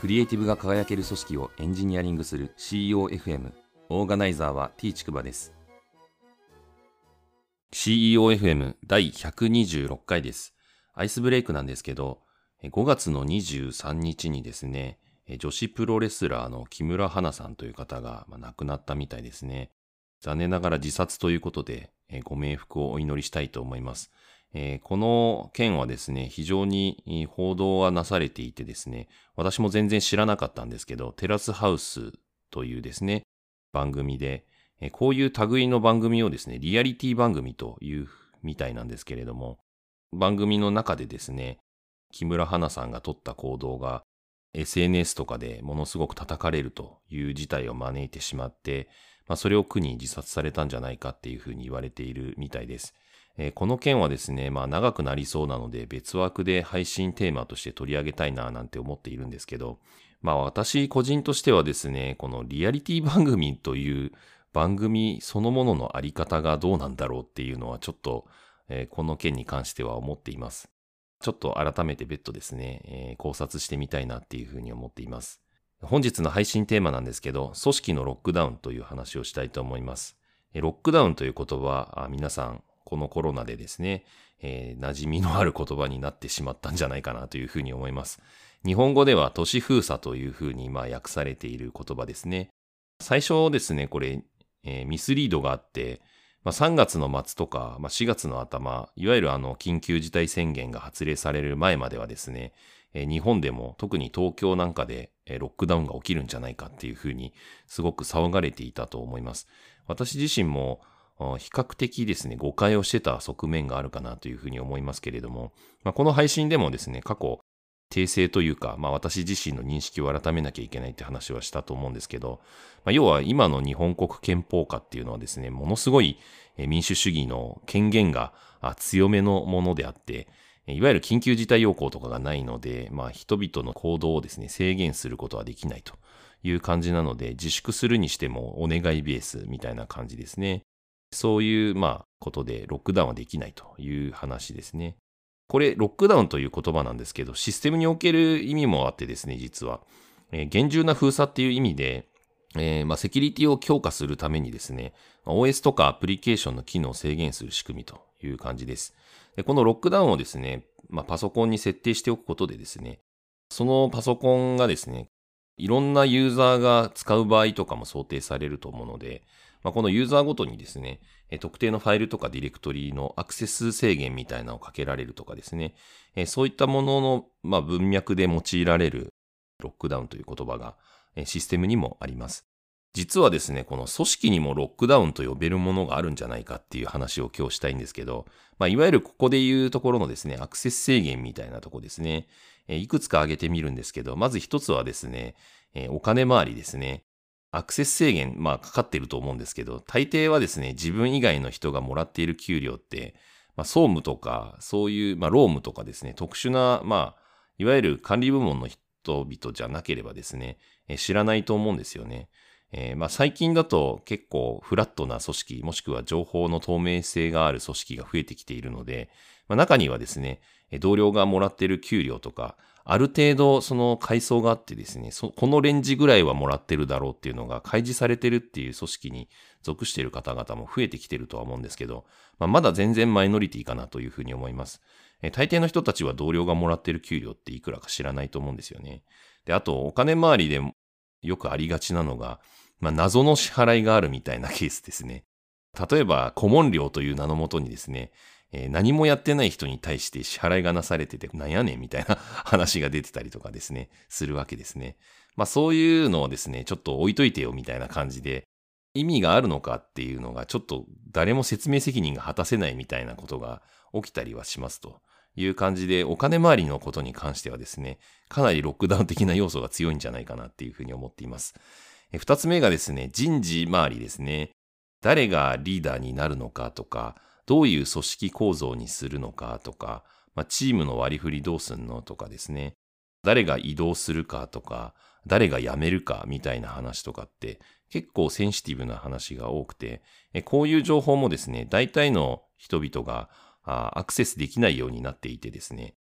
クリエイティブが輝ける組織をエンジニアリングする CEOFM オーガナイザーは T ちくばです。CEOFM 第126回です。アイスブレイクなんですけど5月の23日にですね女子プロレスラーの木村花さんという方が亡くなったみたいですね。残念ながら自殺ということでご冥福をお祈りしたいと思います。えー、この件はですね、非常に報道はなされていてですね、私も全然知らなかったんですけど、テラスハウスというですね、番組で、えー、こういう類の番組をですね、リアリティ番組というみたいなんですけれども、番組の中でですね、木村花さんが取った行動が SNS とかでものすごく叩かれるという事態を招いてしまって、まあ、それを苦に自殺されたんじゃないかっていうふうに言われているみたいです。えー、この件はですね、まあ長くなりそうなので別枠で配信テーマとして取り上げたいななんて思っているんですけど、まあ私個人としてはですね、このリアリティ番組という番組そのもののあり方がどうなんだろうっていうのはちょっと、えー、この件に関しては思っています。ちょっと改めて別途ですね、えー、考察してみたいなっていうふうに思っています。本日の配信テーマなんですけど、組織のロックダウンという話をしたいと思います。ロックダウンという言葉、皆さんこのコロナでですね、えー、馴染みのある言葉になってしまったんじゃないかなというふうに思います。日本語では都市封鎖というふうにまあ訳されている言葉ですね。最初ですね、これ、えー、ミスリードがあって、まあ、3月の末とか、まあ、4月の頭、いわゆるあの緊急事態宣言が発令される前まではですね、えー、日本でも特に東京なんかで、えー、ロックダウンが起きるんじゃないかっていうふうにすごく騒がれていたと思います。私自身も比較的ですね、誤解をしてた側面があるかなというふうに思いますけれども、まあ、この配信でもですね、過去、訂正というか、まあ私自身の認識を改めなきゃいけないって話はしたと思うんですけど、まあ、要は今の日本国憲法下っていうのはですね、ものすごい民主主義の権限が強めのものであって、いわゆる緊急事態要項とかがないので、まあ人々の行動をですね、制限することはできないという感じなので、自粛するにしてもお願いベースみたいな感じですね。そういう、まあ、ことでロックダウンはできないという話ですね。これ、ロックダウンという言葉なんですけど、システムにおける意味もあってですね、実は。えー、厳重な封鎖っていう意味で、えー、まあ、セキュリティを強化するためにですね、OS とかアプリケーションの機能を制限する仕組みという感じです。でこのロックダウンをですね、まあ、パソコンに設定しておくことでですね、そのパソコンがですね、いろんなユーザーが使う場合とかも想定されると思うので、まあ、このユーザーごとにですね、特定のファイルとかディレクトリのアクセス制限みたいなのをかけられるとかですね、そういったものの、まあ、文脈で用いられるロックダウンという言葉がシステムにもあります。実はですね、この組織にもロックダウンと呼べるものがあるんじゃないかっていう話を今日したいんですけど、まあ、いわゆるここで言うところのですね、アクセス制限みたいなとこですね、いくつか挙げてみるんですけど、まず一つはですね、お金回りですね。アクセス制限、まあかかってると思うんですけど、大抵はですね、自分以外の人がもらっている給料って、まあ総務とか、そういう、まあ労務とかですね、特殊な、まあ、いわゆる管理部門の人々じゃなければですね、え知らないと思うんですよね。えー、まあ最近だと結構フラットな組織、もしくは情報の透明性がある組織が増えてきているので、まあ、中にはですね、同僚がもらっている給料とか、ある程度その階層があってですね、このレンジぐらいはもらってるだろうっていうのが開示されてるっていう組織に属している方々も増えてきてるとは思うんですけど、まあ、まだ全然マイノリティかなというふうに思います。え大抵の人たちは同僚がもらってる給料っていくらか知らないと思うんですよね。で、あとお金回りでよくありがちなのが、まあ、謎の支払いがあるみたいなケースですね。例えば、顧問料という名のもとにですね、えー、何もやってない人に対して支払いがなされてて、なんやねんみたいな 話が出てたりとかですね、するわけですね。まあそういうのをですね、ちょっと置いといてよみたいな感じで、意味があるのかっていうのがちょっと誰も説明責任が果たせないみたいなことが起きたりはしますという感じで、お金回りのことに関してはですね、かなりロックダウン的な要素が強いんじゃないかなっていうふうに思っています。二つ目がですね、人事周りですね。誰がリーダーになるのかとか、どういう組織構造にするのかとか、まあ、チームの割り振りどうすんのとかですね、誰が移動するかとか、誰が辞めるかみたいな話とかって結構センシティブな話が多くて、こういう情報もですね、大体の人々がアクセスできないようになっていてですね、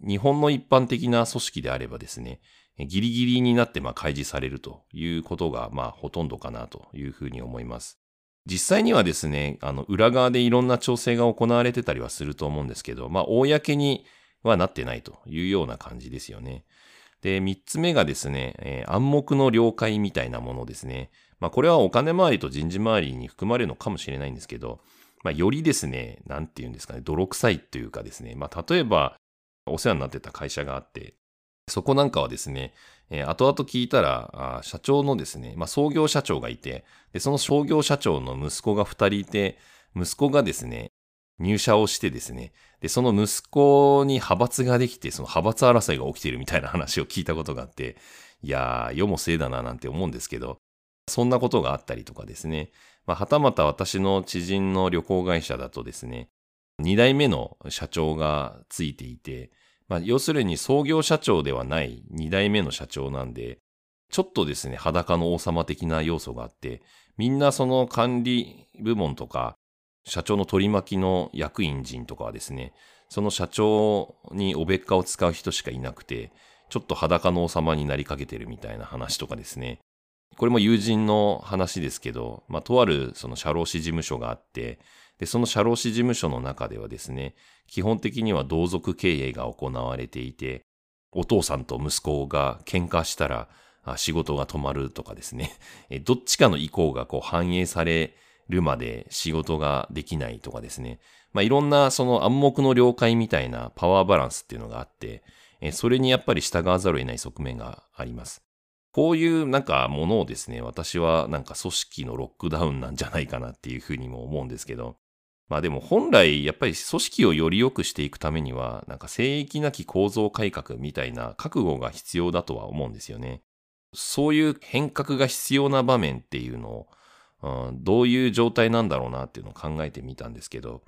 日本の一般的な組織であればですね、ギリギリになってま開示されるということがまあほとんどかなというふうに思います。実際にはですね、あの裏側でいろんな調整が行われてたりはすると思うんですけど、まあ公にはなってないというような感じですよね。で、三つ目がですね、えー、暗黙の了解みたいなものですね。まあこれはお金回りと人事回りに含まれるのかもしれないんですけど、まあよりですね、なんて言うんですかね、泥臭いというかですね、まあ例えばお世話になってた会社があって、そこなんかはですね、えー、後々聞いたら、社長のですね、まあ、創業社長がいて、で、その創業社長の息子が二人いて、息子がですね、入社をしてですね、で、その息子に派閥ができて、その派閥争いが起きているみたいな話を聞いたことがあって、いやー、世も末だななんて思うんですけど、そんなことがあったりとかですね、まあ、はたまた私の知人の旅行会社だとですね、二代目の社長がついていて、まあ、要するに創業社長ではない二代目の社長なんで、ちょっとですね、裸の王様的な要素があって、みんなその管理部門とか、社長の取り巻きの役員陣とかはですね、その社長におべっかを使う人しかいなくて、ちょっと裸の王様になりかけてるみたいな話とかですね。これも友人の話ですけど、まあ、とあるその社労士事務所があって、で、その社労士事務所の中ではですね、基本的には同族経営が行われていて、お父さんと息子が喧嘩したら仕事が止まるとかですね、どっちかの意向がこう反映されるまで仕事ができないとかですね、まあ、いろんなその暗黙の了解みたいなパワーバランスっていうのがあって、それにやっぱり従わざるを得ない側面があります。こういうなんかものをですね、私はなんか組織のロックダウンなんじゃないかなっていうふうにも思うんですけど、まあでも本来やっぱり組織をより良くしていくためには、なんか聖域なき構造改革みたいな覚悟が必要だとは思うんですよね。そういう変革が必要な場面っていうのを、うん、どういう状態なんだろうなっていうのを考えてみたんですけど、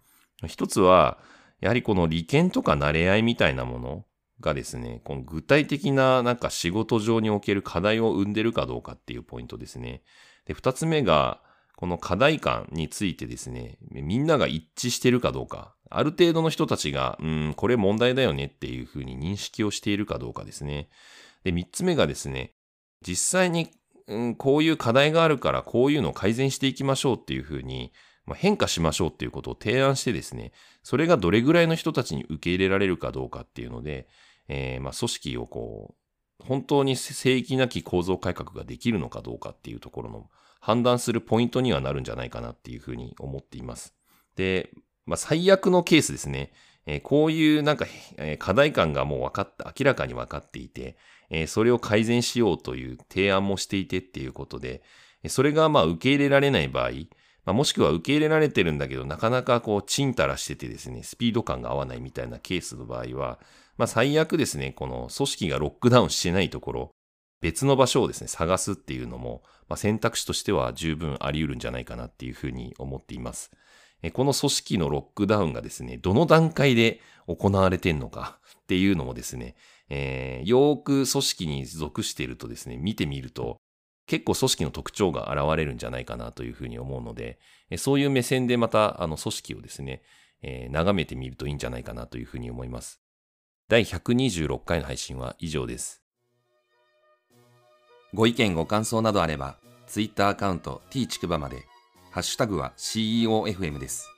一つは、やはりこの利権とか慣れ合いみたいなものがですね、この具体的ななんか仕事上における課題を生んでるかどうかっていうポイントですね。で、二つ目が、この課題感についてですね、みんなが一致してるかどうか、ある程度の人たちが、うん、これ問題だよねっていうふうに認識をしているかどうかですね。で、三つ目がですね、実際に、うん、こういう課題があるからこういうのを改善していきましょうっていうふうに、まあ、変化しましょうっていうことを提案してですね、それがどれぐらいの人たちに受け入れられるかどうかっていうので、えー、まあ組織をこう、本当に正規なき構造改革ができるのかどうかっていうところの判断するポイントにはなるんじゃないかなっていうふうに思っています。で、まあ、最悪のケースですね。えー、こういうなんか、えー、課題感がもう分かった、明らかに分かっていて、えー、それを改善しようという提案もしていてっていうことで、それがまあ受け入れられない場合、まあ、もしくは受け入れられてるんだけど、なかなかこう、チンタラしててですね、スピード感が合わないみたいなケースの場合は、まあ最悪ですね、この組織がロックダウンしてないところ、別の場所をですね、探すっていうのも、まあ、選択肢としては十分あり得るんじゃないかなっていうふうに思っています。この組織のロックダウンがですね、どの段階で行われてんのかっていうのもですね、えー、よーく組織に属しているとですね、見てみると、結構組織の特徴が現れるんじゃないかなというふうに思うので、そういう目線でまたあの組織をですね、えー、眺めてみるといいんじゃないかなというふうに思います。第126回の配信は以上です。ご意見ご感想などあれば、Twitter アカウント t ちくばまで、ハッシュタグは CEOFM です。